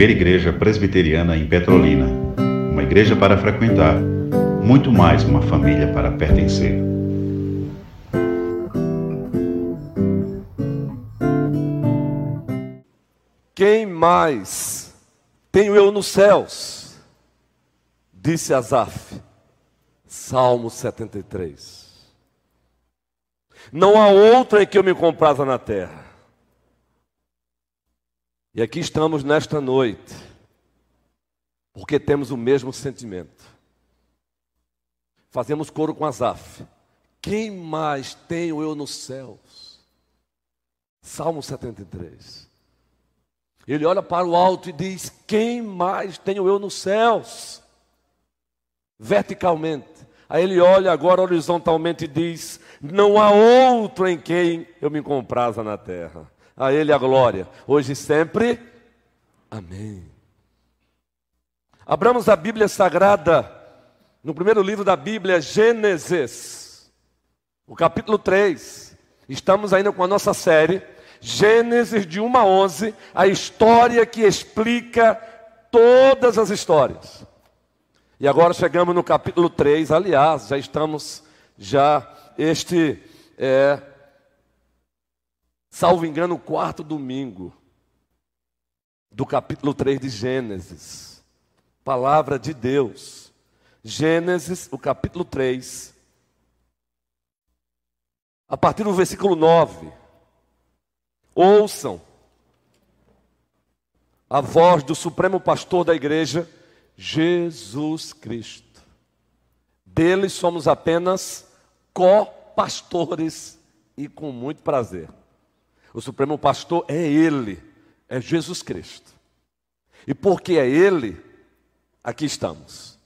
primeira igreja presbiteriana em Petrolina. Uma igreja para frequentar, muito mais uma família para pertencer. Quem mais tenho eu nos céus? Disse Asaf. Salmo 73. Não há outro em que eu me compraza na terra. E aqui estamos nesta noite, porque temos o mesmo sentimento. Fazemos coro com Asaf. Quem mais tenho eu nos céus? Salmo 73. Ele olha para o alto e diz: Quem mais tenho eu nos céus? Verticalmente. Aí ele olha agora horizontalmente e diz: Não há outro em quem eu me compraza na terra. A Ele a glória, hoje e sempre. Amém. Abramos a Bíblia Sagrada, no primeiro livro da Bíblia, Gênesis, o capítulo 3. Estamos ainda com a nossa série, Gênesis de 1 a 11, a história que explica todas as histórias. E agora chegamos no capítulo 3, aliás, já estamos, já este é, salvo engano, o quarto domingo do capítulo 3 de Gênesis. Palavra de Deus. Gênesis, o capítulo 3. A partir do versículo 9. Ouçam a voz do Supremo Pastor da igreja, Jesus Cristo. Dele somos apenas co-pastores e com muito prazer. O Supremo Pastor é Ele, é Jesus Cristo. E porque é Ele, aqui estamos.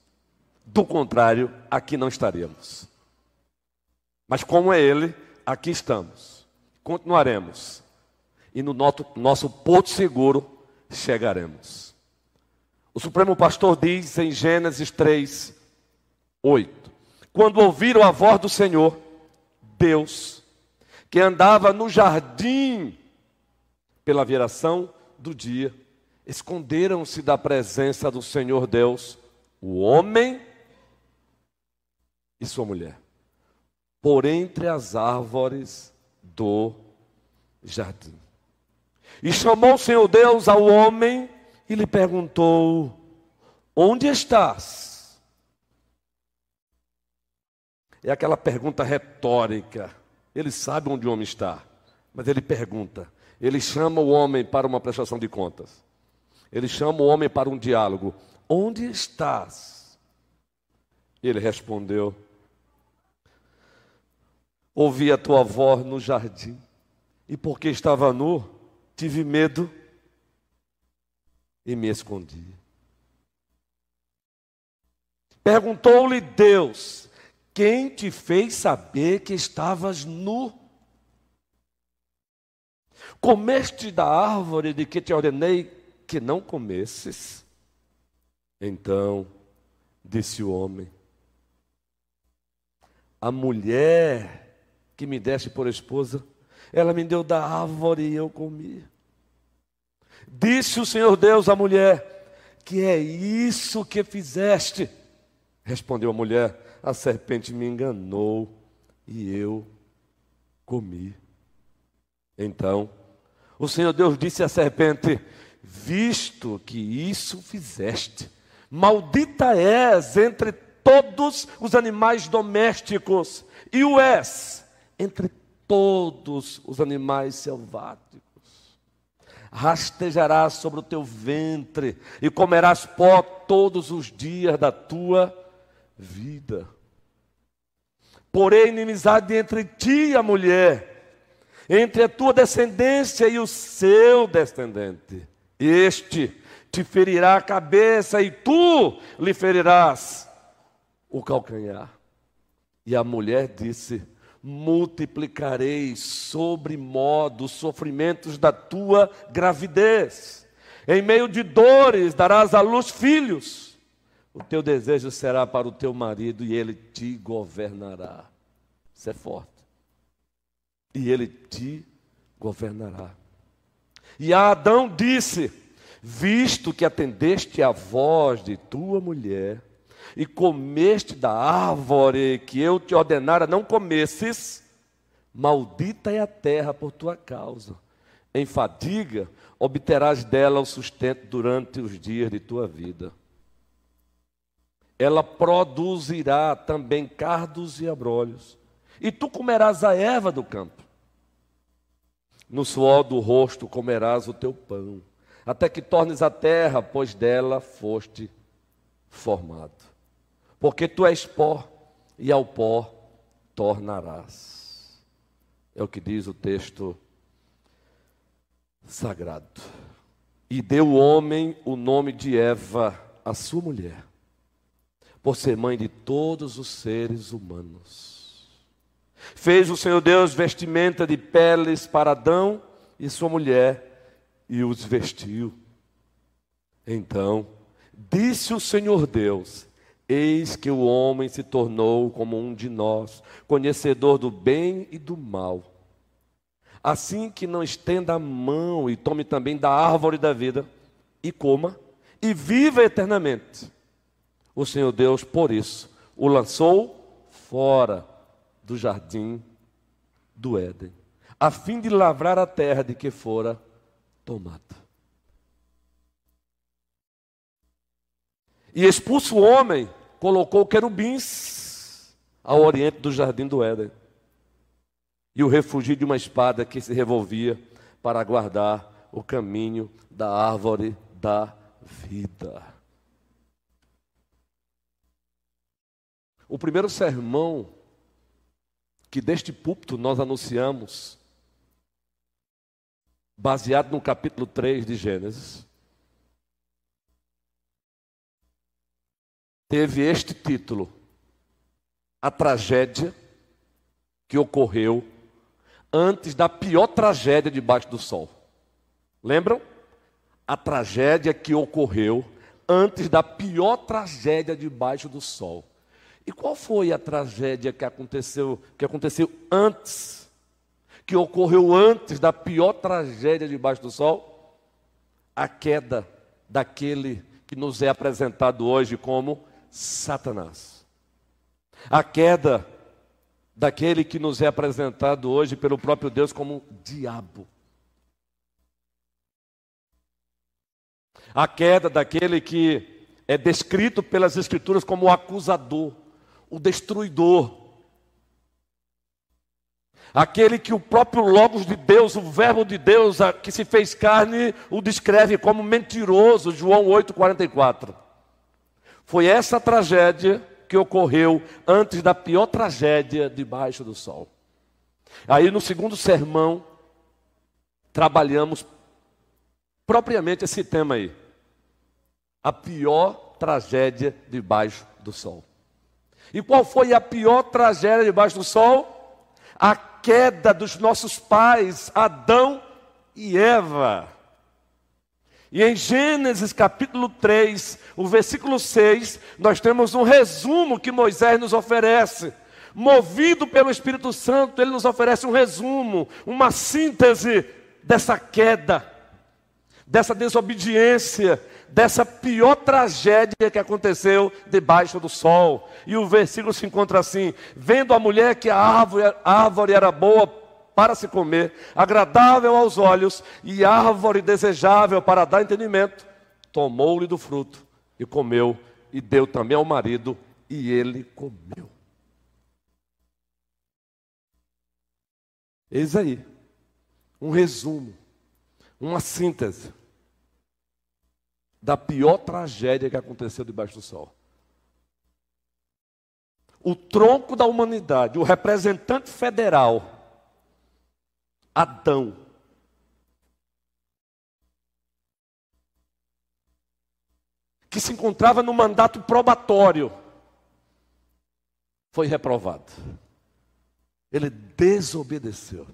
Do contrário, aqui não estaríamos. Mas como é Ele, aqui estamos. Continuaremos. E no nosso, nosso porto seguro chegaremos. O Supremo Pastor diz em Gênesis 3, 8: Quando ouviram a voz do Senhor, Deus que andava no jardim pela viração do dia, esconderam-se da presença do Senhor Deus, o homem e sua mulher, por entre as árvores do jardim. E chamou o Senhor Deus ao homem e lhe perguntou: Onde estás? É aquela pergunta retórica ele sabe onde o homem está, mas ele pergunta. Ele chama o homem para uma prestação de contas. Ele chama o homem para um diálogo. Onde estás? Ele respondeu: Ouvi a tua voz no jardim, e porque estava nu, tive medo e me escondi. Perguntou-lhe Deus: quem te fez saber que estavas nu? Comeste da árvore de que te ordenei que não comesses? Então disse o homem: A mulher que me deste por esposa, ela me deu da árvore e eu comi. Disse o Senhor Deus à mulher: Que é isso que fizeste? Respondeu a mulher: a serpente me enganou e eu comi. Então, o Senhor Deus disse à serpente: Visto que isso fizeste, maldita és entre todos os animais domésticos, e o és entre todos os animais selváticos. Rastejarás sobre o teu ventre e comerás pó todos os dias da tua vida. Porém, inimizade entre ti e a mulher, entre a tua descendência e o seu descendente. Este te ferirá a cabeça e tu lhe ferirás o calcanhar. E a mulher disse: Multiplicarei sobre modo os sofrimentos da tua gravidez. Em meio de dores darás à luz filhos o teu desejo será para o teu marido e ele te governará. Isso é forte. E ele te governará. E Adão disse: visto que atendeste à voz de tua mulher e comeste da árvore que eu te ordenara não comesses, maldita é a terra por tua causa. Em fadiga obterás dela o sustento durante os dias de tua vida. Ela produzirá também cardos e abrolhos, e tu comerás a erva do campo. No suor do rosto comerás o teu pão, até que tornes a terra, pois dela foste formado. Porque tu és pó, e ao pó tornarás. É o que diz o texto sagrado. E deu o homem o nome de Eva, a sua mulher, por ser mãe de todos os seres humanos. Fez o Senhor Deus vestimenta de peles para Adão e sua mulher e os vestiu. Então, disse o Senhor Deus: Eis que o homem se tornou como um de nós, conhecedor do bem e do mal. Assim que não estenda a mão e tome também da árvore da vida e coma e viva eternamente. O Senhor Deus, por isso, o lançou fora do jardim do Éden, a fim de lavrar a terra de que fora tomada. E expulso o homem, colocou querubins ao oriente do jardim do Éden e o refugio de uma espada que se revolvia para guardar o caminho da árvore da vida. O primeiro sermão que deste púlpito nós anunciamos, baseado no capítulo 3 de Gênesis, teve este título: A tragédia que ocorreu antes da pior tragédia debaixo do sol. Lembram? A tragédia que ocorreu antes da pior tragédia debaixo do sol. E qual foi a tragédia que aconteceu, que aconteceu antes, que ocorreu antes da pior tragédia debaixo do sol? A queda daquele que nos é apresentado hoje como Satanás. A queda daquele que nos é apresentado hoje pelo próprio Deus como diabo. A queda daquele que é descrito pelas Escrituras como o acusador, o destruidor. Aquele que o próprio Logos de Deus, o Verbo de Deus, que se fez carne, o descreve como mentiroso, João 8,44. Foi essa tragédia que ocorreu antes da pior tragédia debaixo do sol. Aí no segundo sermão, trabalhamos propriamente esse tema aí. A pior tragédia debaixo do sol. E qual foi a pior tragédia debaixo do sol? A queda dos nossos pais, Adão e Eva. E em Gênesis capítulo 3, o versículo 6, nós temos um resumo que Moisés nos oferece. Movido pelo Espírito Santo, ele nos oferece um resumo, uma síntese dessa queda, dessa desobediência, dessa pior tragédia que aconteceu debaixo do sol. E o versículo se encontra assim: Vendo a mulher que a árvore, a árvore era boa para se comer, agradável aos olhos e árvore desejável para dar entendimento, tomou-lhe do fruto e comeu, e deu também ao marido, e ele comeu. Eis aí, um resumo, uma síntese da pior tragédia que aconteceu debaixo do sol. O tronco da humanidade, o representante federal, Adão. Que se encontrava no mandato probatório, foi reprovado. Ele desobedeceu.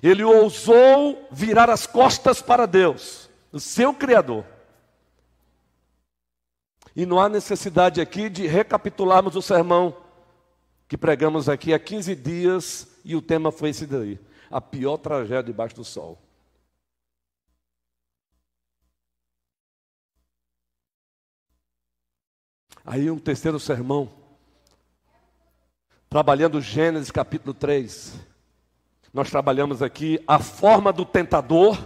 Ele ousou virar as costas para Deus, o seu Criador. E não há necessidade aqui de recapitularmos o sermão que pregamos aqui há 15 dias e o tema foi esse daí: a pior tragédia debaixo do sol. Aí um terceiro sermão, trabalhando Gênesis capítulo 3. Nós trabalhamos aqui a forma do tentador.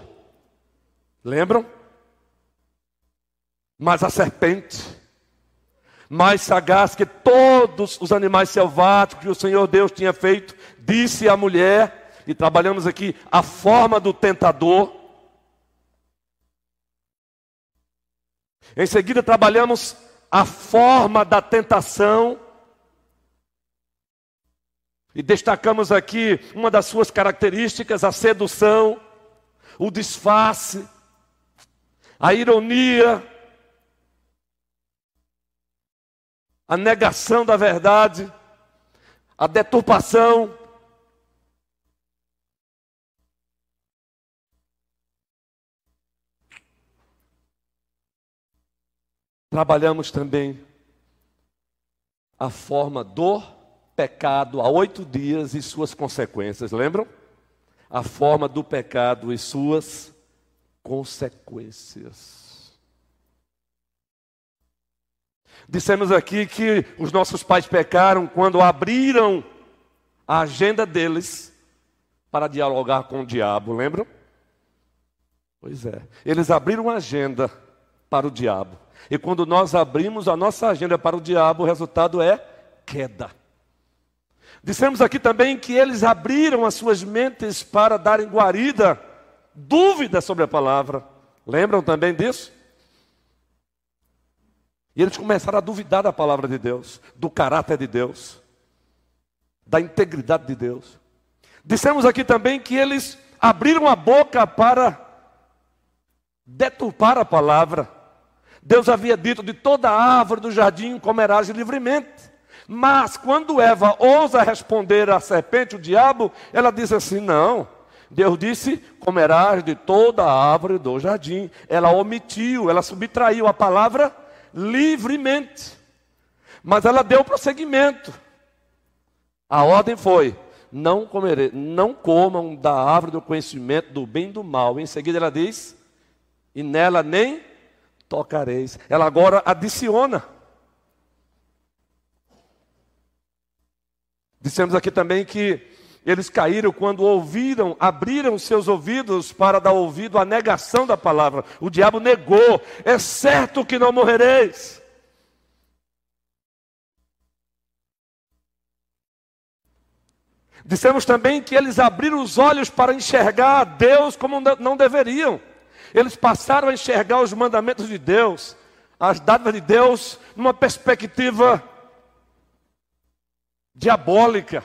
Lembram? Mas a serpente, mais sagaz que todos os animais selváticos que o Senhor Deus tinha feito, disse à mulher, e trabalhamos aqui a forma do tentador. Em seguida, trabalhamos a forma da tentação. E destacamos aqui uma das suas características, a sedução, o disfarce, a ironia, a negação da verdade, a deturpação. Trabalhamos também a forma do pecado há oito dias e suas consequências, lembram? A forma do pecado e suas consequências. Dissemos aqui que os nossos pais pecaram quando abriram a agenda deles para dialogar com o diabo, lembram? Pois é, eles abriram a agenda para o diabo. E quando nós abrimos a nossa agenda para o diabo, o resultado é queda. Dissemos aqui também que eles abriram as suas mentes para darem guarida, dúvida sobre a palavra. Lembram também disso? E eles começaram a duvidar da palavra de Deus, do caráter de Deus, da integridade de Deus. Dissemos aqui também que eles abriram a boca para deturpar a palavra. Deus havia dito: de toda árvore do jardim comerás livremente. Mas quando Eva ousa responder à serpente, o diabo, ela diz assim: não. Deus disse: comerás de toda árvore do jardim. Ela omitiu, ela subtraiu a palavra livremente. Mas ela deu prosseguimento. A ordem foi: não comerei, não comam da árvore do conhecimento do bem e do mal. Em seguida ela diz: e nela nem tocareis. Ela agora adiciona. Dissemos aqui também que eles caíram quando ouviram, abriram seus ouvidos para dar ouvido à negação da palavra. O diabo negou: é certo que não morrereis. Dissemos também que eles abriram os olhos para enxergar a Deus como não deveriam. Eles passaram a enxergar os mandamentos de Deus, as dádivas de Deus, numa perspectiva diabólica.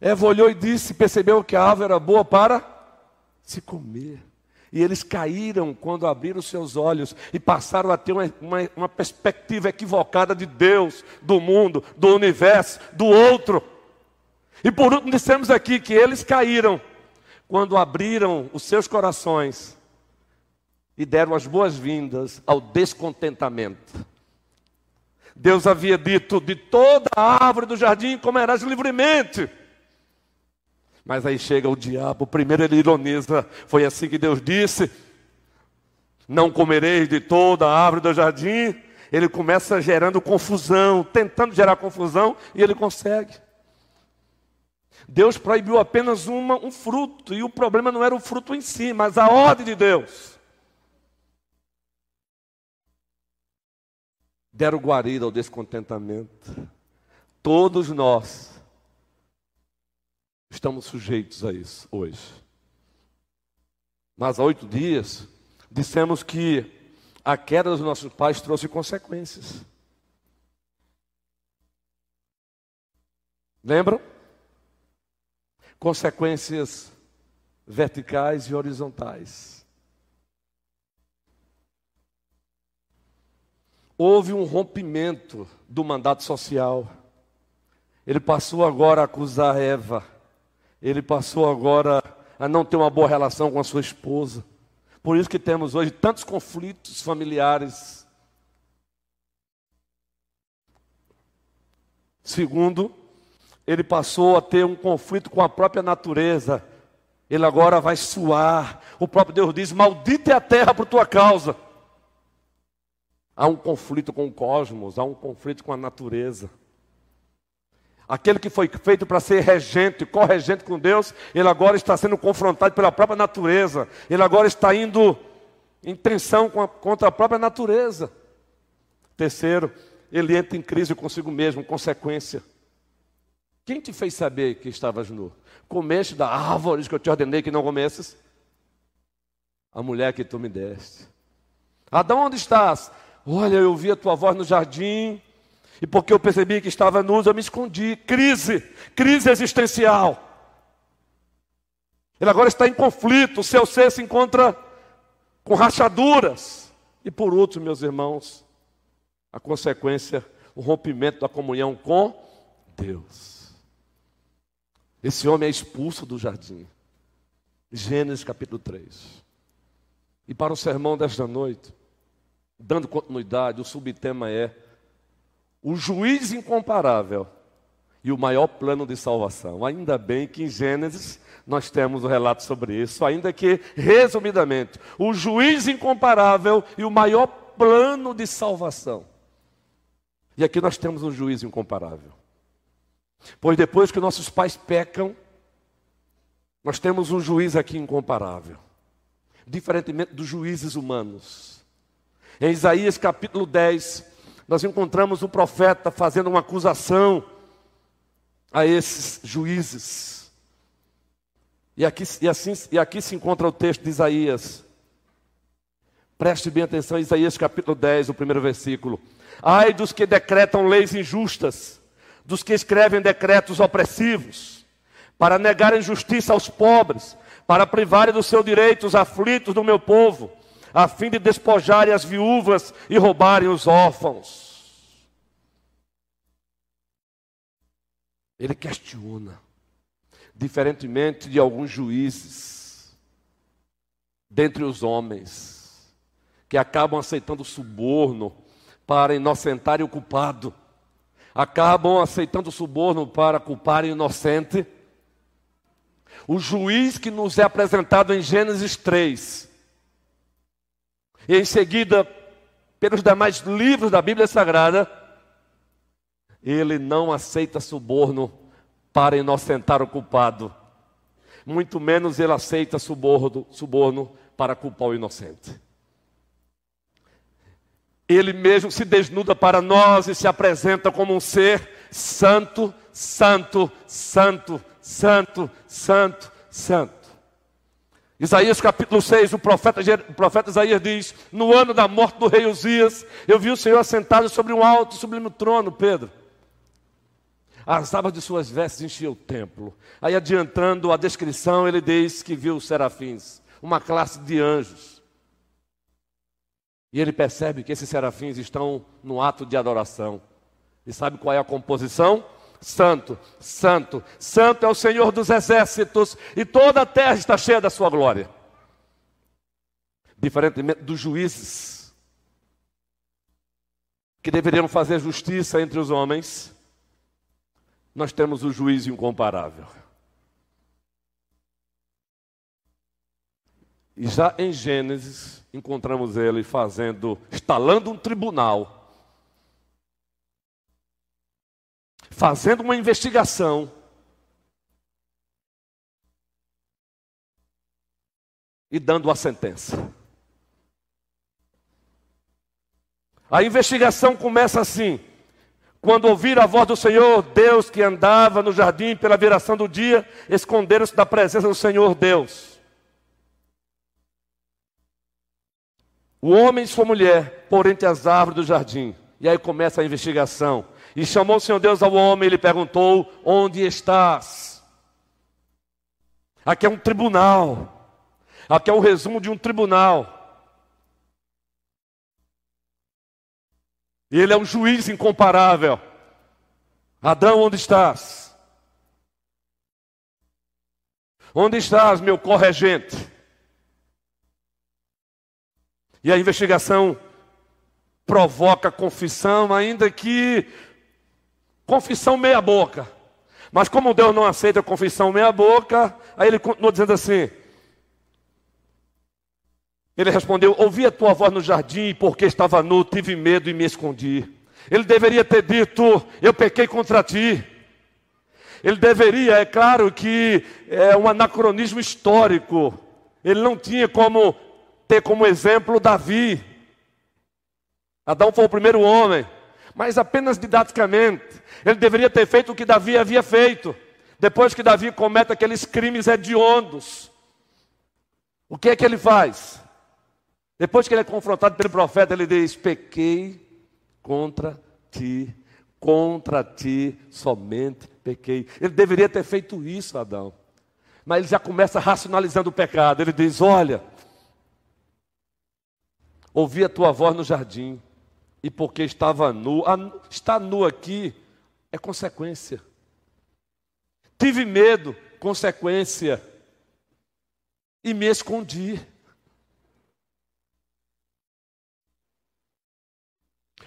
Eva olhou e disse, percebeu que a árvore era boa para se comer. E eles caíram quando abriram seus olhos e passaram a ter uma, uma, uma, perspectiva equivocada de Deus, do mundo, do universo, do outro. E por último, dissemos aqui que eles caíram quando abriram os seus corações e deram as boas-vindas ao descontentamento. Deus havia dito: de toda a árvore do jardim comerás livremente. Mas aí chega o diabo, primeiro ele ironiza, foi assim que Deus disse: não comereis de toda a árvore do jardim. Ele começa gerando confusão, tentando gerar confusão, e ele consegue. Deus proibiu apenas uma, um fruto, e o problema não era o fruto em si, mas a ordem de Deus. Deram guarida ao descontentamento. Todos nós estamos sujeitos a isso hoje. Mas há oito dias, dissemos que a queda dos nossos pais trouxe consequências. Lembram? consequências verticais e horizontais. Houve um rompimento do mandato social. Ele passou agora a acusar Eva. Ele passou agora a não ter uma boa relação com a sua esposa. Por isso que temos hoje tantos conflitos familiares. Segundo, ele passou a ter um conflito com a própria natureza. Ele agora vai suar. O próprio Deus diz: Maldita é a terra por tua causa. Há um conflito com o cosmos, há um conflito com a natureza. Aquele que foi feito para ser regente, corregente com Deus, ele agora está sendo confrontado pela própria natureza. Ele agora está indo em tensão contra a própria natureza. Terceiro, ele entra em crise consigo mesmo, consequência. Quem te fez saber que estavas nu? Comeste da árvore que eu te ordenei que não comesses? A mulher que tu me deste. Adão, onde estás? Olha, eu ouvi a tua voz no jardim, e porque eu percebi que estava nu, eu me escondi. Crise, crise existencial. Ele agora está em conflito, o seu ser se encontra com rachaduras. E por último, meus irmãos, a consequência, o rompimento da comunhão com Deus. Esse homem é expulso do jardim. Gênesis capítulo 3. E para o sermão desta noite, dando continuidade, o subtema é o juiz incomparável e o maior plano de salvação. Ainda bem que em Gênesis nós temos o um relato sobre isso, ainda que, resumidamente, o juiz incomparável e o maior plano de salvação. E aqui nós temos um juiz incomparável. Pois depois que nossos pais pecam, nós temos um juiz aqui incomparável, diferentemente dos juízes humanos. Em Isaías capítulo 10, nós encontramos o profeta fazendo uma acusação a esses juízes. E aqui, e, assim, e aqui se encontra o texto de Isaías. Preste bem atenção, Isaías capítulo 10, o primeiro versículo. Ai dos que decretam leis injustas, dos que escrevem decretos opressivos, para negarem justiça aos pobres, para privarem do seu direito os aflitos do meu povo, a fim de despojarem as viúvas e roubarem os órfãos. Ele questiona, diferentemente de alguns juízes, dentre os homens, que acabam aceitando suborno para inocentar o culpado, acabam aceitando suborno para culpar o inocente. O juiz que nos é apresentado em Gênesis 3, e em seguida pelos demais livros da Bíblia Sagrada, ele não aceita suborno para inocentar o culpado, muito menos ele aceita suborno, suborno para culpar o inocente. Ele mesmo se desnuda para nós e se apresenta como um ser santo, santo, santo, santo, santo, santo. Isaías capítulo 6, o profeta, o profeta Isaías diz: No ano da morte do rei Uzias, eu vi o Senhor assentado sobre um alto e sublime trono, Pedro. As abas de suas vestes enchiam o templo. Aí, adiantando a descrição, ele diz que viu os serafins, uma classe de anjos. E ele percebe que esses serafins estão no ato de adoração. E sabe qual é a composição? Santo, Santo, Santo é o Senhor dos exércitos, e toda a terra está cheia da sua glória. Diferentemente dos juízes, que deveriam fazer justiça entre os homens, nós temos o juiz incomparável. E já em Gênesis, encontramos ele fazendo, instalando um tribunal fazendo uma investigação. E dando a sentença. A investigação começa assim: quando ouvir a voz do Senhor, Deus que andava no jardim pela viração do dia, esconderam-se da presença do Senhor Deus. O homem e sua mulher por entre as árvores do jardim. E aí começa a investigação. E chamou o Senhor Deus ao homem e lhe perguntou: Onde estás? Aqui é um tribunal. Aqui é um resumo de um tribunal. Ele é um juiz incomparável. Adão, onde estás? Onde estás, meu corregente? E a investigação provoca confissão, ainda que confissão meia boca. Mas como Deus não aceita confissão meia boca, aí ele continua dizendo assim: Ele respondeu: Ouvi a tua voz no jardim, porque estava nu, tive medo e me escondi. Ele deveria ter dito: Eu pequei contra ti. Ele deveria, é claro que é um anacronismo histórico. Ele não tinha como ter como exemplo Davi. Adão foi o primeiro homem, mas apenas didaticamente. Ele deveria ter feito o que Davi havia feito. Depois que Davi comete aqueles crimes hediondos, o que é que ele faz? Depois que ele é confrontado pelo profeta, ele diz: Pequei contra ti, contra ti somente pequei. Ele deveria ter feito isso, Adão. Mas ele já começa racionalizando o pecado. Ele diz: Olha, ouvi a tua voz no jardim, e porque estava nu, está nu aqui é consequência. Tive medo, consequência, e me escondi.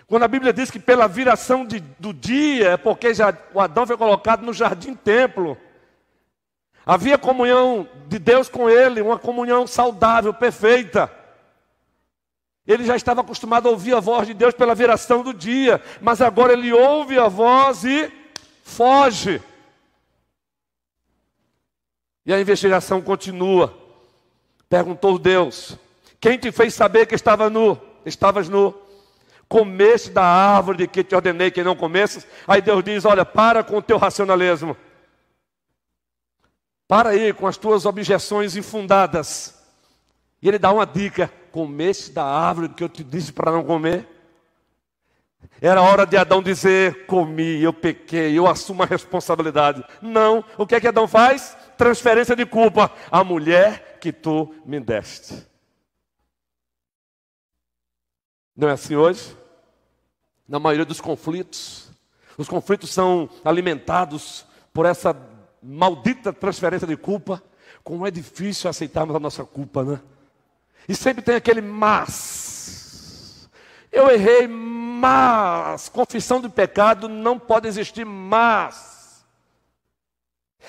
Quando a Bíblia diz que pela viração de, do dia, é porque já, o Adão foi colocado no jardim templo. Havia comunhão de Deus com ele, uma comunhão saudável, perfeita. Ele já estava acostumado a ouvir a voz de Deus pela viração do dia, mas agora ele ouve a voz e foge. E a investigação continua. Perguntou Deus: Quem te fez saber que estava nu? Estavas nu? comesse da árvore de que te ordenei que não comesses. Aí Deus diz: Olha, para com o teu racionalismo. Para aí com as tuas objeções infundadas. E ele dá uma dica: comesse da árvore que eu te disse para não comer. Era hora de Adão dizer: comi, eu pequei, eu assumo a responsabilidade. Não, o que é que Adão faz? Transferência de culpa. A mulher que tu me deste. Não é assim hoje? Na maioria dos conflitos, os conflitos são alimentados por essa maldita transferência de culpa. Como é difícil aceitarmos a nossa culpa, né? E sempre tem aquele mas. Eu errei, mas. Confissão de pecado não pode existir mas.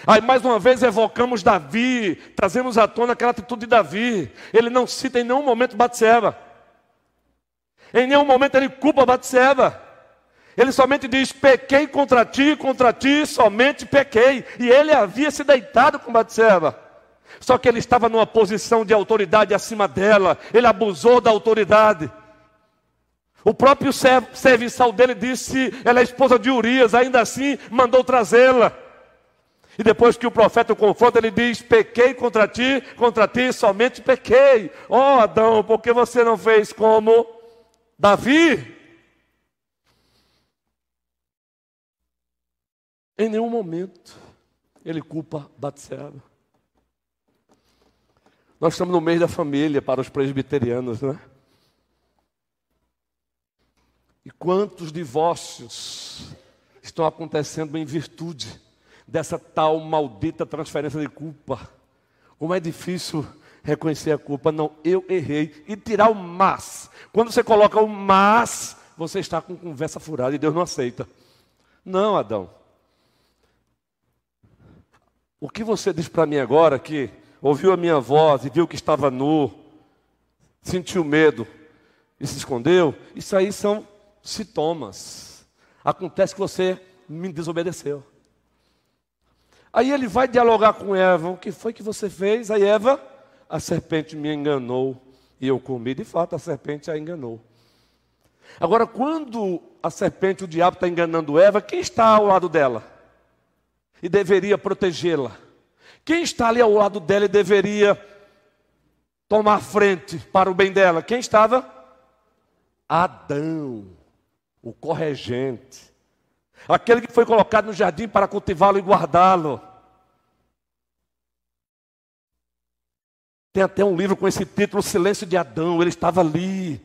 Aí mais uma vez evocamos Davi, trazemos à tona aquela atitude de Davi. Ele não cita em nenhum momento Batseba. Em nenhum momento ele culpa Batseba. Ele somente diz: pequei contra ti, contra ti, somente pequei. E ele havia se deitado com Batseba. Só que ele estava numa posição de autoridade acima dela. Ele abusou da autoridade. O próprio serviçal dele disse: ela é esposa de Urias, ainda assim mandou trazê-la. E depois que o profeta o confronta, ele diz: Pequei contra ti, contra ti, somente pequei. Ó oh, Adão, porque você não fez como Davi, em nenhum momento ele culpa Batseba. Nós estamos no mês da família para os presbiterianos, né? E quantos divórcios estão acontecendo em virtude dessa tal maldita transferência de culpa? Como é difícil reconhecer a culpa. Não, eu errei. E tirar o mas. Quando você coloca o mas, você está com conversa furada e Deus não aceita. Não, Adão. O que você diz para mim agora que ouviu a minha voz e viu que estava nu, sentiu medo e se escondeu, isso aí são sintomas. Acontece que você me desobedeceu. Aí ele vai dialogar com Eva: O que foi que você fez? Aí Eva a serpente me enganou e eu comi. De fato, a serpente a enganou. Agora, quando a serpente, o diabo, está enganando Eva, quem está ao lado dela? E deveria protegê-la. Quem está ali ao lado dela deveria tomar frente para o bem dela? Quem estava? Adão, o corregente. Aquele que foi colocado no jardim para cultivá-lo e guardá-lo. Tem até um livro com esse título, O Silêncio de Adão. Ele estava ali,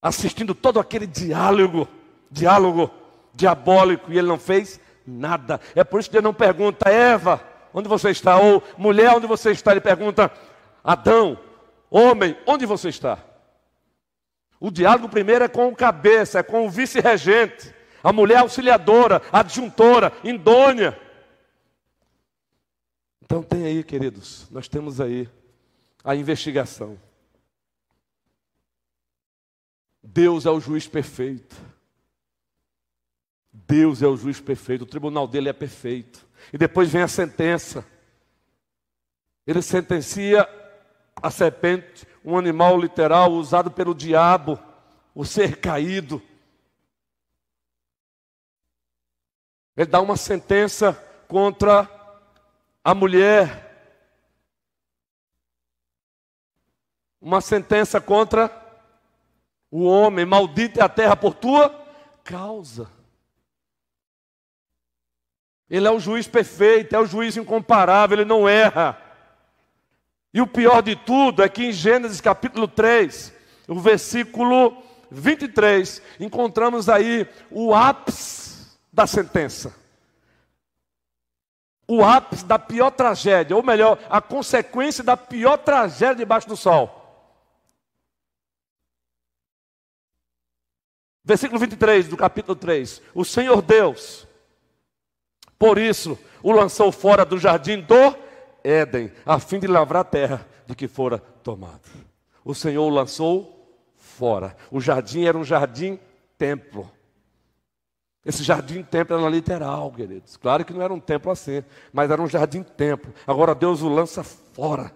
assistindo todo aquele diálogo, diálogo diabólico, e ele não fez nada. É por isso que ele não pergunta, Eva, onde você está? Ou mulher, onde você está? Ele pergunta, Adão, homem, onde você está? O diálogo primeiro é com o cabeça, é com o vice-regente, a mulher auxiliadora, adjuntora, indônia. Então tem aí, queridos, nós temos aí a investigação. Deus é o juiz perfeito. Deus é o juiz perfeito, o tribunal dele é perfeito. E depois vem a sentença. Ele sentencia a serpente, um animal literal usado pelo diabo, o ser caído. Ele dá uma sentença contra a mulher. Uma sentença contra o homem. Maldita é a terra por tua causa. Ele é o juiz perfeito, é o juiz incomparável, ele não erra. E o pior de tudo é que em Gênesis capítulo 3, o versículo 23, encontramos aí o ápice da sentença. O ápice da pior tragédia, ou melhor, a consequência da pior tragédia debaixo do sol. Versículo 23 do capítulo 3: O Senhor Deus por isso, o lançou fora do jardim do Éden, a fim de lavrar a terra de que fora tomado. O Senhor o lançou fora. O jardim era um jardim templo. Esse jardim templo era literal, queridos. Claro que não era um templo assim, mas era um jardim templo. Agora Deus o lança fora.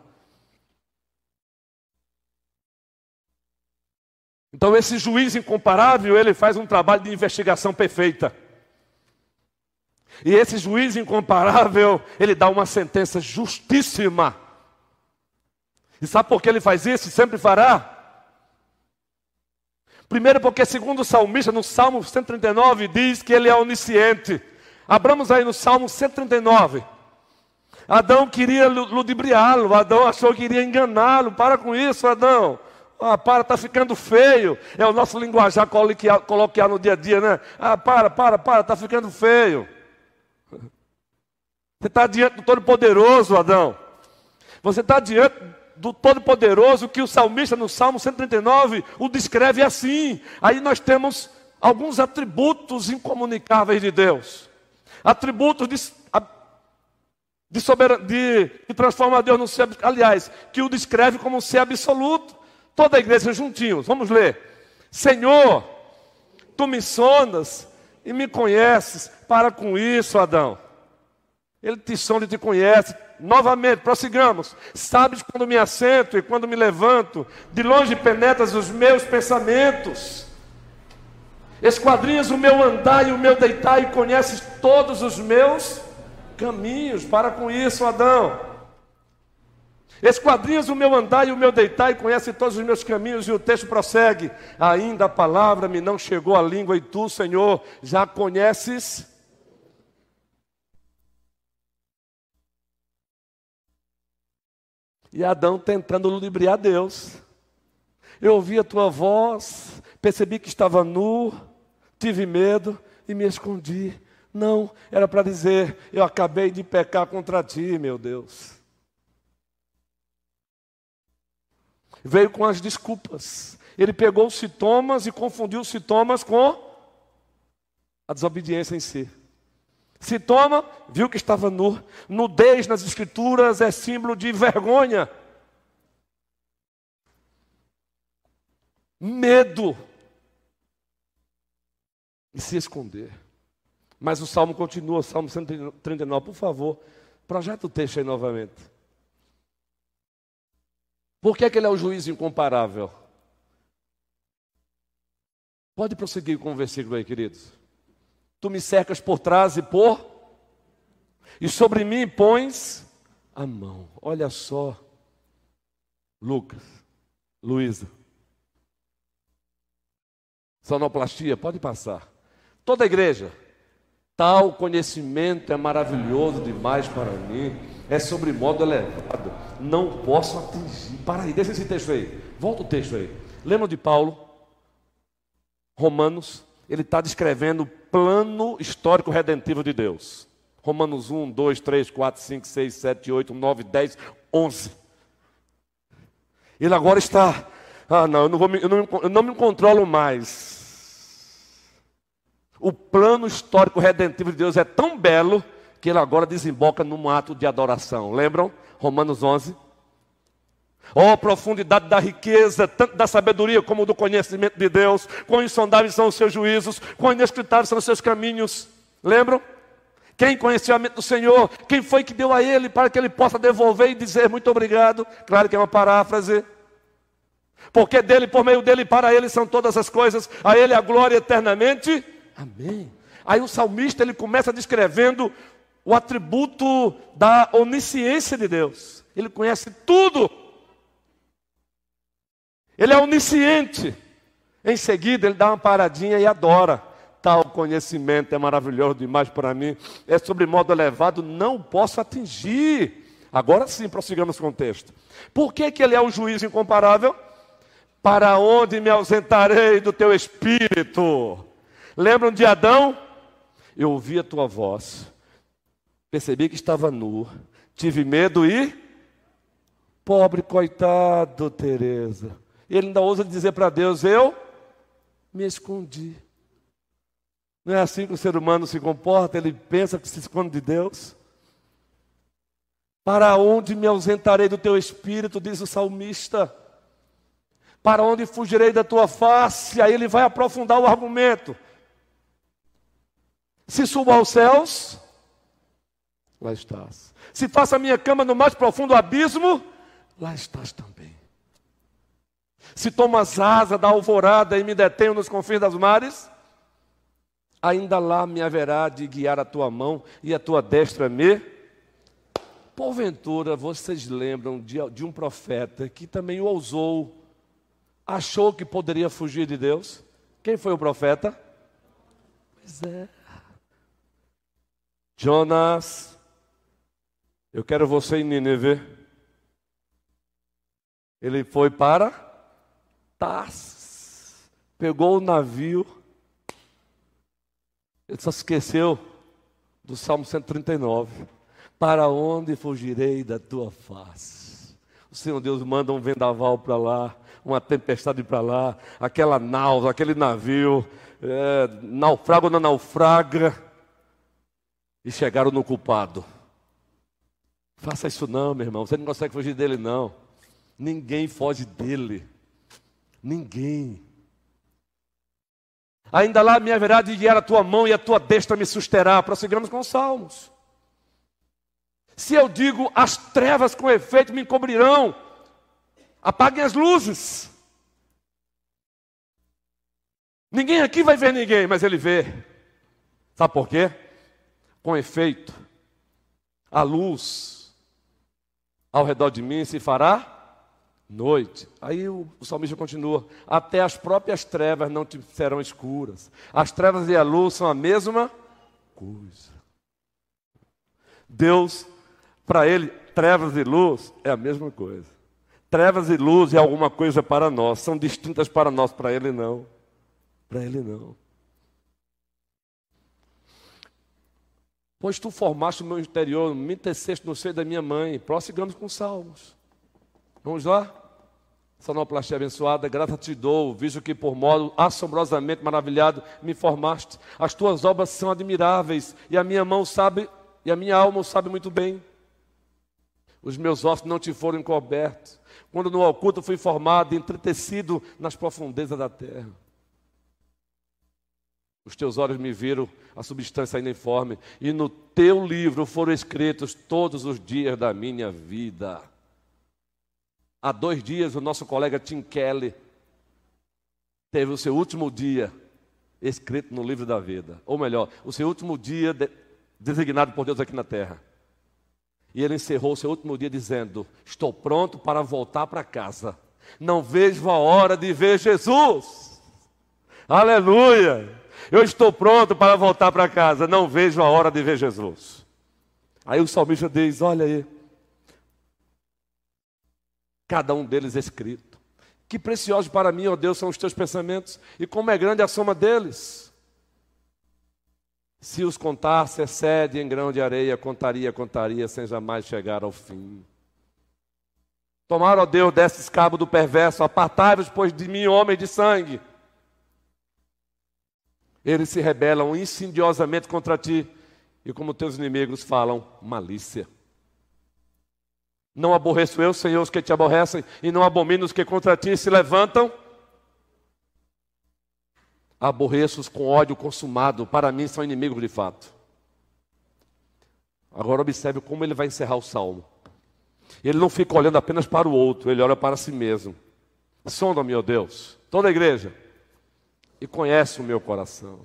Então esse juiz incomparável, ele faz um trabalho de investigação perfeita. E esse juiz incomparável, ele dá uma sentença justíssima. E sabe por que ele faz isso? Sempre fará? Primeiro, porque, segundo o salmista, no Salmo 139, diz que ele é onisciente. Abramos aí no Salmo 139. Adão queria ludibriá-lo, Adão achou que iria enganá-lo. Para com isso, Adão. Ah, para, está ficando feio. É o nosso linguajar coloquial no dia a dia, né? Ah, para, para, para, está ficando feio. Você está diante do Todo-Poderoso, Adão. Você está diante do Todo-Poderoso que o salmista no Salmo 139 o descreve assim. Aí nós temos alguns atributos incomunicáveis de Deus. Atributos de, de, soberan... de, de transforma Deus no ser, aliás, que o descreve como um ser absoluto. Toda a igreja juntinhos, vamos ler. Senhor, tu me sondas e me conheces. Para com isso, Adão. Ele te sonda e te conhece. Novamente, prossigamos. Sabes quando me assento e quando me levanto. De longe penetras os meus pensamentos. Esquadrinhas o meu andar e o meu deitar e conheces todos os meus caminhos. Para com isso, Adão. Esquadrinhas o meu andar e o meu deitar e conhece todos os meus caminhos. E o texto prossegue: Ainda a palavra me não chegou à língua, e tu, Senhor, já conheces E Adão tentando ludibriar Deus. Eu ouvi a tua voz, percebi que estava nu, tive medo e me escondi. Não, era para dizer: eu acabei de pecar contra ti, meu Deus. Veio com as desculpas. Ele pegou os sintomas e confundiu os sintomas com a desobediência em si. Se toma, viu que estava nu. Nudez nas escrituras é símbolo de vergonha. Medo. E se esconder. Mas o salmo continua, Salmo 139, por favor, projeta o texto aí novamente. Por que, é que ele é o juiz incomparável? Pode prosseguir com o versículo aí, queridos. Tu me cercas por trás e por, e sobre mim pões a mão. Olha só, Lucas, Luísa. Sonoplastia, pode passar. Toda a igreja. Tal conhecimento é maravilhoso demais para mim, é sobre modo elevado, não posso atingir. Para aí, deixa esse texto aí, volta o texto aí. Lembra de Paulo, Romanos, ele está descrevendo plano histórico redentivo de Deus. Romanos 1, 2, 3, 4, 5, 6, 7, 8, 9, 10, 11. Ele agora está. Ah, não, eu não, vou, eu não, eu não me controlo mais. O plano histórico redentivo de Deus é tão belo que ele agora desemboca num ato de adoração. Lembram? Romanos 11. Oh, profundidade da riqueza, tanto da sabedoria como do conhecimento de Deus. Quão insondáveis são os seus juízos, quão inescrutáveis são os seus caminhos. Lembram? Quem conheceu a mente do Senhor? Quem foi que deu a ele para que ele possa devolver e dizer muito obrigado? Claro que é uma paráfrase. Porque dele, por meio dele, para ele são todas as coisas, a ele a glória eternamente. Amém. Aí o salmista ele começa descrevendo o atributo da onisciência de Deus. Ele conhece tudo. Ele é onisciente. Em seguida, ele dá uma paradinha e adora. Tal conhecimento é maravilhoso demais para mim. É sobre modo elevado, não posso atingir. Agora sim, prossigamos com o texto. Por que, que ele é um juiz incomparável? Para onde me ausentarei do teu espírito? Lembram de Adão? Eu ouvi a tua voz, percebi que estava nu, tive medo e. Pobre coitado, Teresa. Ele ainda ousa dizer para Deus: Eu me escondi. Não é assim que o ser humano se comporta? Ele pensa que se esconde de Deus. Para onde me ausentarei do teu espírito, diz o salmista. Para onde fugirei da tua face? Aí ele vai aprofundar o argumento. Se subo aos céus, lá estás. Se faço a minha cama no mais profundo abismo, lá estás também. Se tomo as asas da alvorada e me detenho nos confins das mares, ainda lá me haverá de guiar a tua mão e a tua destra me. Porventura, vocês lembram de, de um profeta que também ousou achou que poderia fugir de Deus? Quem foi o profeta? Pois é. Jonas, eu quero você em Nínive. Ele foi para Tarsis, pegou o navio. Ele só esqueceu do Salmo 139. Para onde fugirei da tua face? O Senhor Deus manda um vendaval para lá uma tempestade para lá, aquela nau, aquele navio, é, naufraga não naufraga, e chegaram no culpado. Faça isso não, meu irmão, você não consegue fugir dele não. Ninguém foge dele. Ninguém. Ainda lá me haverá de guiar a tua mão e a tua destra me susterá. Prosseguimos com os salmos. Se eu digo, as trevas com efeito me encobrirão, Apaguem as luzes. Ninguém aqui vai ver ninguém, mas ele vê. Sabe por quê? Com efeito, a luz ao redor de mim se fará noite. Aí o, o salmista continua: até as próprias trevas não te serão escuras. As trevas e a luz são a mesma coisa. Deus, para ele, trevas e luz é a mesma coisa. Trevas e luz é alguma coisa para nós, são distintas para nós, para ele não. Para ele não. Pois tu formaste o meu interior, me teceste no seio da minha mãe. Prossigamos com salmos. Vamos lá? Sonoplastia abençoada, graça te dou, visto que por modo assombrosamente maravilhado me formaste. As tuas obras são admiráveis, e a minha mão sabe, e a minha alma sabe muito bem. Os meus ossos não te foram encobertos quando no oculto fui formado, entretecido nas profundezas da terra. Os teus olhos me viram a substância ainda informe, e no teu livro foram escritos todos os dias da minha vida. Há dois dias, o nosso colega Tim Kelly teve o seu último dia escrito no livro da vida. Ou melhor, o seu último dia de, designado por Deus aqui na terra. E ele encerrou o seu último dia dizendo: Estou pronto para voltar para casa. Não vejo a hora de ver Jesus. Aleluia! Eu estou pronto para voltar para casa. Não vejo a hora de ver Jesus. Aí o salmista diz: Olha aí. Cada um deles escrito. Que preciosos para mim, ó Deus, são os teus pensamentos. E como é grande a soma deles. Se os contasse, excede em grão de areia, contaria, contaria, sem jamais chegar ao fim. Tomar, ó Deus, desses cabo do perverso, apartai-vos, pois, de mim, homem de sangue. Eles se rebelam insidiosamente contra ti, e como teus inimigos falam, malícia. Não aborreço eu, Senhor, os que te aborrecem, e não abomino os que contra ti se levantam. Aborreço-os com ódio consumado, para mim são inimigos de fato. Agora observe como ele vai encerrar o salmo. Ele não fica olhando apenas para o outro, ele olha para si mesmo. Sonda, meu Deus, toda a igreja, e conhece o meu coração.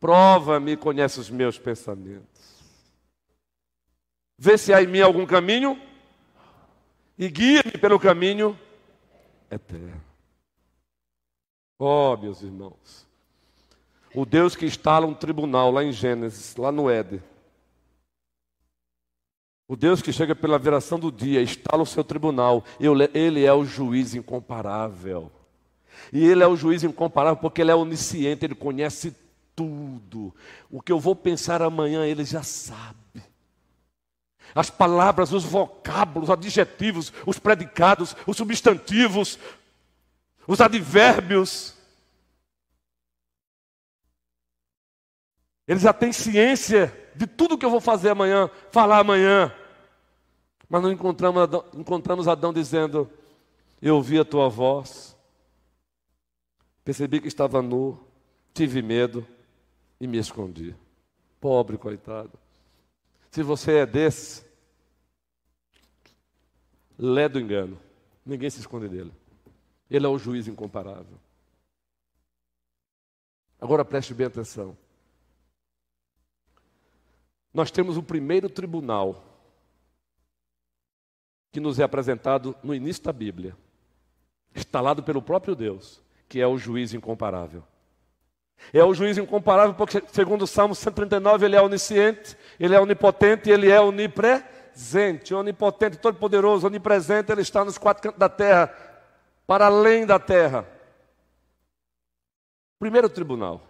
Prova-me e conhece os meus pensamentos. Vê se há em mim algum caminho e guia-me pelo caminho eterno. Oh, meus irmãos, o Deus que instala um tribunal lá em Gênesis, lá no Éden. O Deus que chega pela viração do dia, instala o seu tribunal. Ele é o juiz incomparável. E ele é o juiz incomparável porque ele é onisciente, ele conhece tudo. O que eu vou pensar amanhã, ele já sabe as palavras, os vocábulos, os adjetivos, os predicados, os substantivos, os advérbios. Ele já tem ciência de tudo que eu vou fazer amanhã, falar amanhã. Mas não encontramos Adão, encontramos Adão dizendo: Eu ouvi a tua voz, percebi que estava nu, tive medo e me escondi. Pobre coitado. Se você é desse, lé do engano. Ninguém se esconde dele. Ele é o juiz incomparável. Agora preste bem atenção. Nós temos o primeiro tribunal que nos é apresentado no início da Bíblia, instalado pelo próprio Deus, que é o juiz incomparável. É o juiz incomparável porque, segundo o Salmo 139, ele é onisciente, ele é onipotente ele é onipresente, onipotente, todo-poderoso, onipresente, ele está nos quatro cantos da terra, para além da terra. Primeiro tribunal.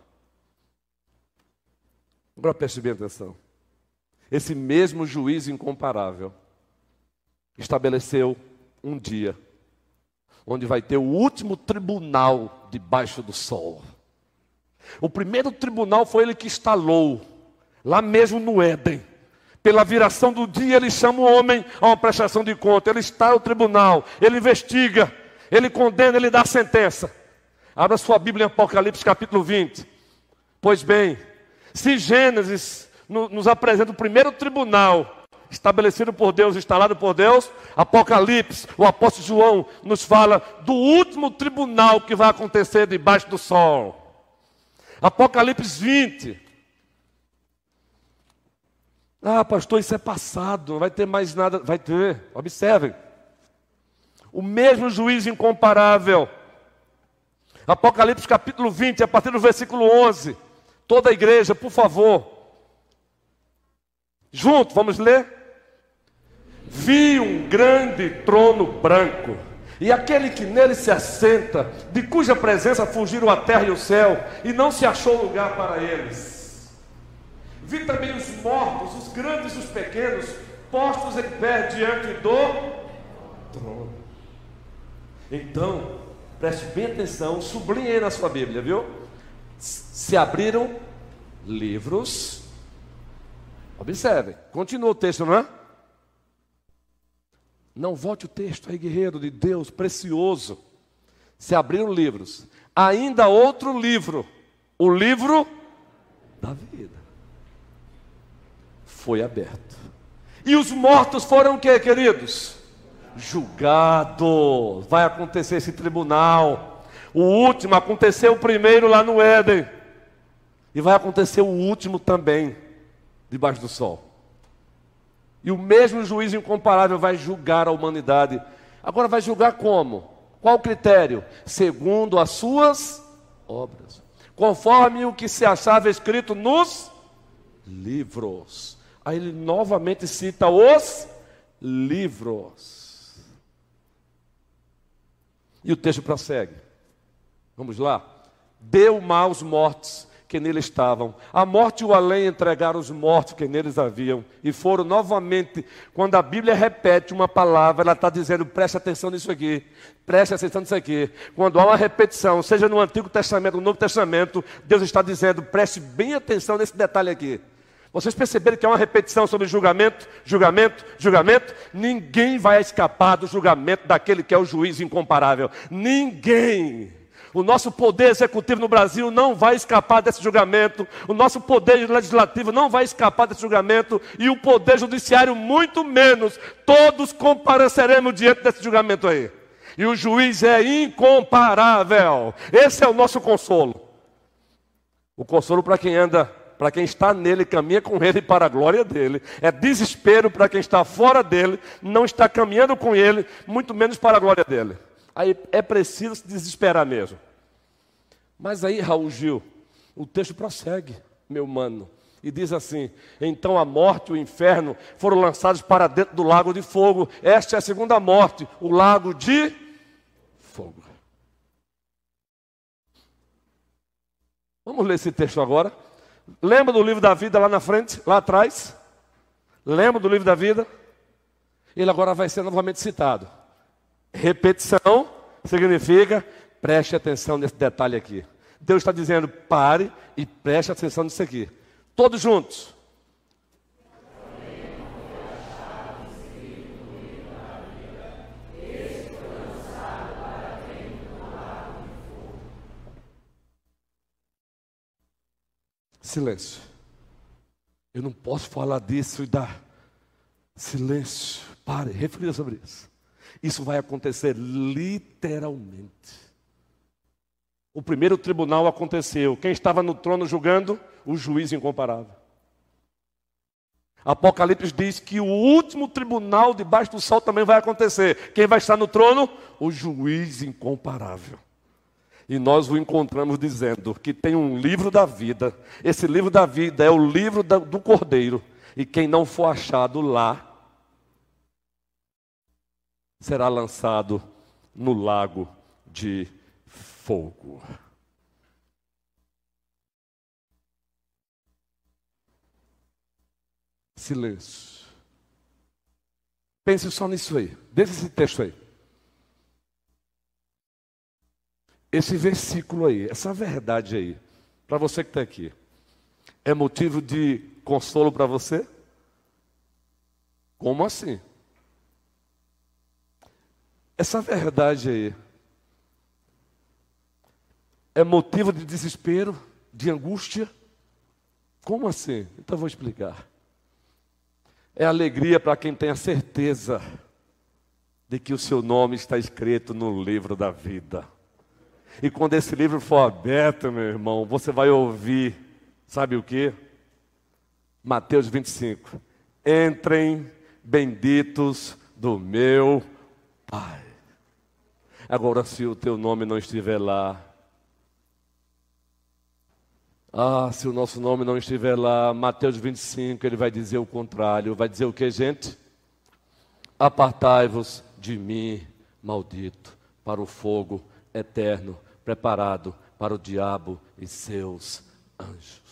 Agora preste bem atenção. Esse mesmo juiz incomparável estabeleceu um dia onde vai ter o último tribunal debaixo do sol. O primeiro tribunal foi ele que instalou, lá mesmo no Éden. Pela viração do dia, ele chama o homem a uma prestação de conta. Ele está no tribunal, ele investiga, ele condena, ele dá a sentença. Abra sua Bíblia em Apocalipse capítulo 20. Pois bem, se Gênesis nos apresenta o primeiro tribunal estabelecido por Deus, instalado por Deus, Apocalipse, o apóstolo João nos fala do último tribunal que vai acontecer debaixo do sol. Apocalipse 20. Ah, pastor, isso é passado, não vai ter mais nada. Vai ter, observem. O mesmo juiz incomparável. Apocalipse capítulo 20, a partir do versículo 11. Toda a igreja, por favor. Junto, vamos ler? Vi um grande trono branco e aquele que nele se assenta, de cuja presença fugiram a terra e o céu, e não se achou lugar para eles. Vi também os mortos, os grandes e os pequenos, postos em pé diante do trono. Então, preste bem atenção, sublinhe aí na sua Bíblia, viu? Se abriram livros. Observe, continua o texto, não é? Não volte o texto aí, guerreiro de Deus, precioso. Se abriram livros. Ainda outro livro, o livro da vida. Foi aberto. E os mortos foram o que, queridos? Julgados. Vai acontecer esse tribunal. O último aconteceu o primeiro lá no Éden. E vai acontecer o último também, debaixo do sol. E o mesmo juiz incomparável vai julgar a humanidade. Agora vai julgar como? Qual critério? Segundo as suas obras. Conforme o que se achava escrito nos livros. Aí ele novamente cita os livros. E o texto prossegue. Vamos lá. Deu mal aos mortos que nele estavam. A morte e o além entregaram os mortos que neles haviam. E foram novamente, quando a Bíblia repete uma palavra, ela está dizendo: preste atenção nisso aqui, preste atenção nisso aqui. Quando há uma repetição, seja no Antigo Testamento ou no Novo Testamento, Deus está dizendo: preste bem atenção nesse detalhe aqui. Vocês perceberam que é uma repetição sobre julgamento, julgamento, julgamento? Ninguém vai escapar do julgamento daquele que é o juiz incomparável. Ninguém. O nosso poder executivo no Brasil não vai escapar desse julgamento. O nosso poder legislativo não vai escapar desse julgamento. E o poder judiciário, muito menos. Todos compareceremos diante desse julgamento aí. E o juiz é incomparável. Esse é o nosso consolo. O consolo para quem anda, para quem está nele, caminha com ele para a glória dele. É desespero para quem está fora dele, não está caminhando com ele, muito menos para a glória dele. Aí é preciso se desesperar mesmo. Mas aí, Raul Gil, o texto prossegue, meu mano, e diz assim: Então a morte e o inferno foram lançados para dentro do lago de fogo. Esta é a segunda morte, o lago de fogo. Vamos ler esse texto agora. Lembra do livro da vida lá na frente, lá atrás? Lembra do livro da vida? Ele agora vai ser novamente citado. Repetição significa preste atenção nesse detalhe aqui. Deus está dizendo pare e preste atenção nisso aqui. Todos juntos. Silêncio. Eu não posso falar disso e dar silêncio. Pare, reflita sobre isso. Isso vai acontecer literalmente. O primeiro tribunal aconteceu. Quem estava no trono julgando? O juiz incomparável. Apocalipse diz que o último tribunal debaixo do sol também vai acontecer. Quem vai estar no trono? O juiz incomparável. E nós o encontramos dizendo que tem um livro da vida. Esse livro da vida é o livro do Cordeiro. E quem não for achado lá, será lançado no lago de fogo. Silêncio. Pense só nisso aí. Deixa esse texto aí. esse versículo aí, essa verdade aí, para você que está aqui, é motivo de consolo para você? Como assim? Essa verdade aí é motivo de desespero, de angústia? Como assim? Então vou explicar. É alegria para quem tem a certeza de que o seu nome está escrito no livro da vida. E quando esse livro for aberto, meu irmão, você vai ouvir, sabe o que? Mateus 25. Entrem benditos do meu Pai. Agora, se o teu nome não estiver lá, ah, se o nosso nome não estiver lá, Mateus 25, ele vai dizer o contrário. Vai dizer o que, gente? Apartai-vos de mim, maldito, para o fogo eterno preparado para o diabo e seus anjos.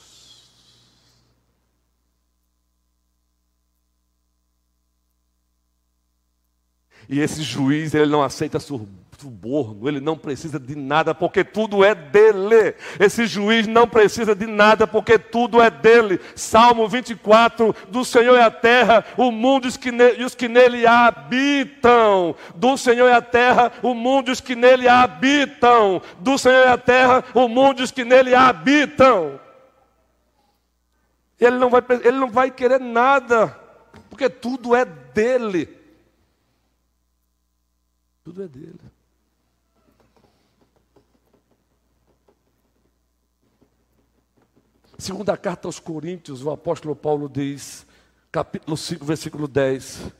E esse juiz, ele não aceita suborno, ele não precisa de nada, porque tudo é dele. Esse juiz não precisa de nada, porque tudo é dele. Salmo 24: Do Senhor é a terra, o mundo e os que nele habitam. Do Senhor é a terra, o mundo e os que nele habitam. Do Senhor é a terra, o mundo e os que nele habitam. Ele não vai, ele não vai querer nada, porque tudo é dele. Tudo é dele. Segunda carta aos Coríntios, o apóstolo Paulo diz, capítulo 5, versículo 10: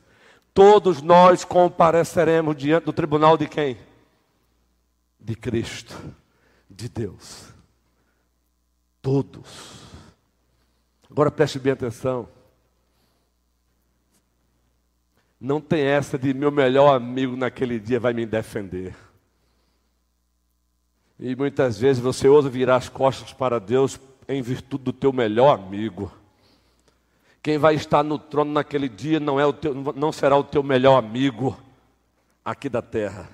Todos nós compareceremos diante do tribunal de quem? De Cristo, de Deus. Todos. Agora preste bem atenção. Não tem essa de meu melhor amigo naquele dia vai me defender. E muitas vezes você ousa virar as costas para Deus em virtude do teu melhor amigo. Quem vai estar no trono naquele dia não, é o teu, não será o teu melhor amigo aqui da terra.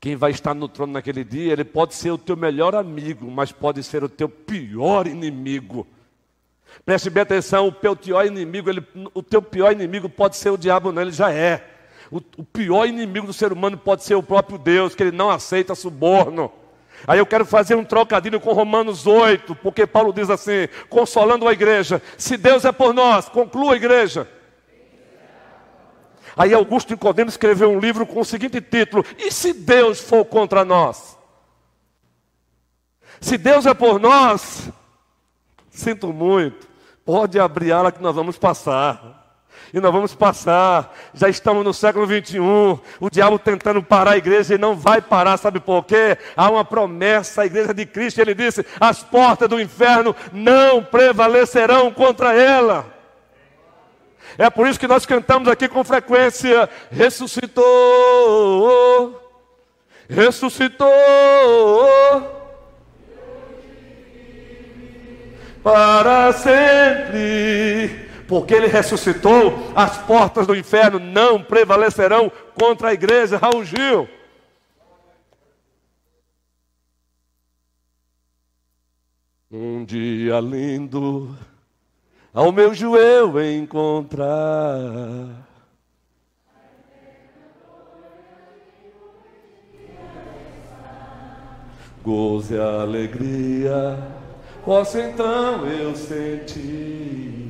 Quem vai estar no trono naquele dia, ele pode ser o teu melhor amigo, mas pode ser o teu pior inimigo. Preste bem atenção, o teu pior inimigo, ele, o teu pior inimigo pode ser o diabo, não, ele já é. O, o pior inimigo do ser humano pode ser o próprio Deus, que ele não aceita suborno. Aí eu quero fazer um trocadilho com Romanos 8, porque Paulo diz assim, consolando a igreja: se Deus é por nós, conclua a igreja. Aí Augusto Nicodemo escreveu um livro com o seguinte título: E se Deus for contra nós? Se Deus é por nós, sinto muito, pode abrir ala que nós vamos passar. E nós vamos passar, já estamos no século 21, o diabo tentando parar a igreja e não vai parar, sabe por quê? Há uma promessa, a igreja de Cristo, ele disse: as portas do inferno não prevalecerão contra ela. É por isso que nós cantamos aqui com frequência: ressuscitou, ressuscitou. Para sempre, porque ele ressuscitou, as portas do inferno não prevalecerão contra a igreja. Raul Gil. Um dia lindo ao meu joelho encontrar. Goze a alegria, posso então eu sentir.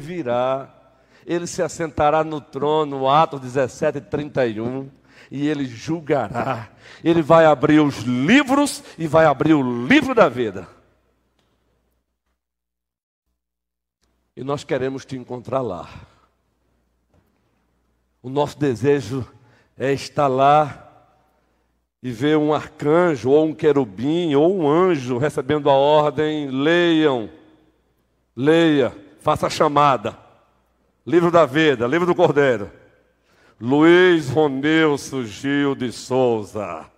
virá, ele se assentará no trono, Atos 17, 31, e ele julgará. Ele vai abrir os livros e vai abrir o livro da vida. E nós queremos te encontrar lá. O nosso desejo é estar lá e ver um arcanjo, ou um querubim, ou um anjo recebendo a ordem: leiam, leia faça a chamada. Livro da Vida, Livro do Cordeiro. Luiz Ronilson Gil de Souza.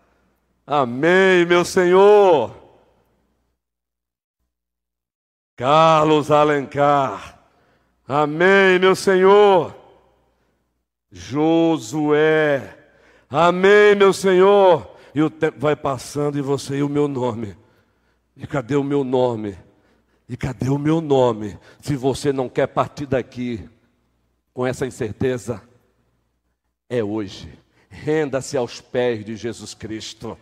Amém, meu Senhor. Carlos Alencar. Amém, meu Senhor. Josué. Amém, meu Senhor. E o tempo vai passando e você e o meu nome. E cadê o meu nome? E cadê o meu nome? Se você não quer partir daqui com essa incerteza, é hoje. Renda-se aos pés de Jesus Cristo.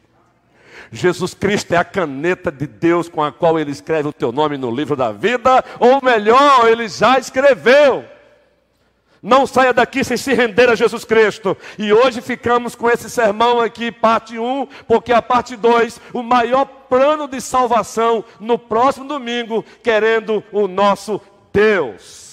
Jesus Cristo é a caneta de Deus com a qual ele escreve o teu nome no livro da vida, ou melhor, ele já escreveu. Não saia daqui sem se render a Jesus Cristo. E hoje ficamos com esse sermão aqui, parte 1, porque a parte 2, o maior plano de salvação no próximo domingo, querendo o nosso Deus.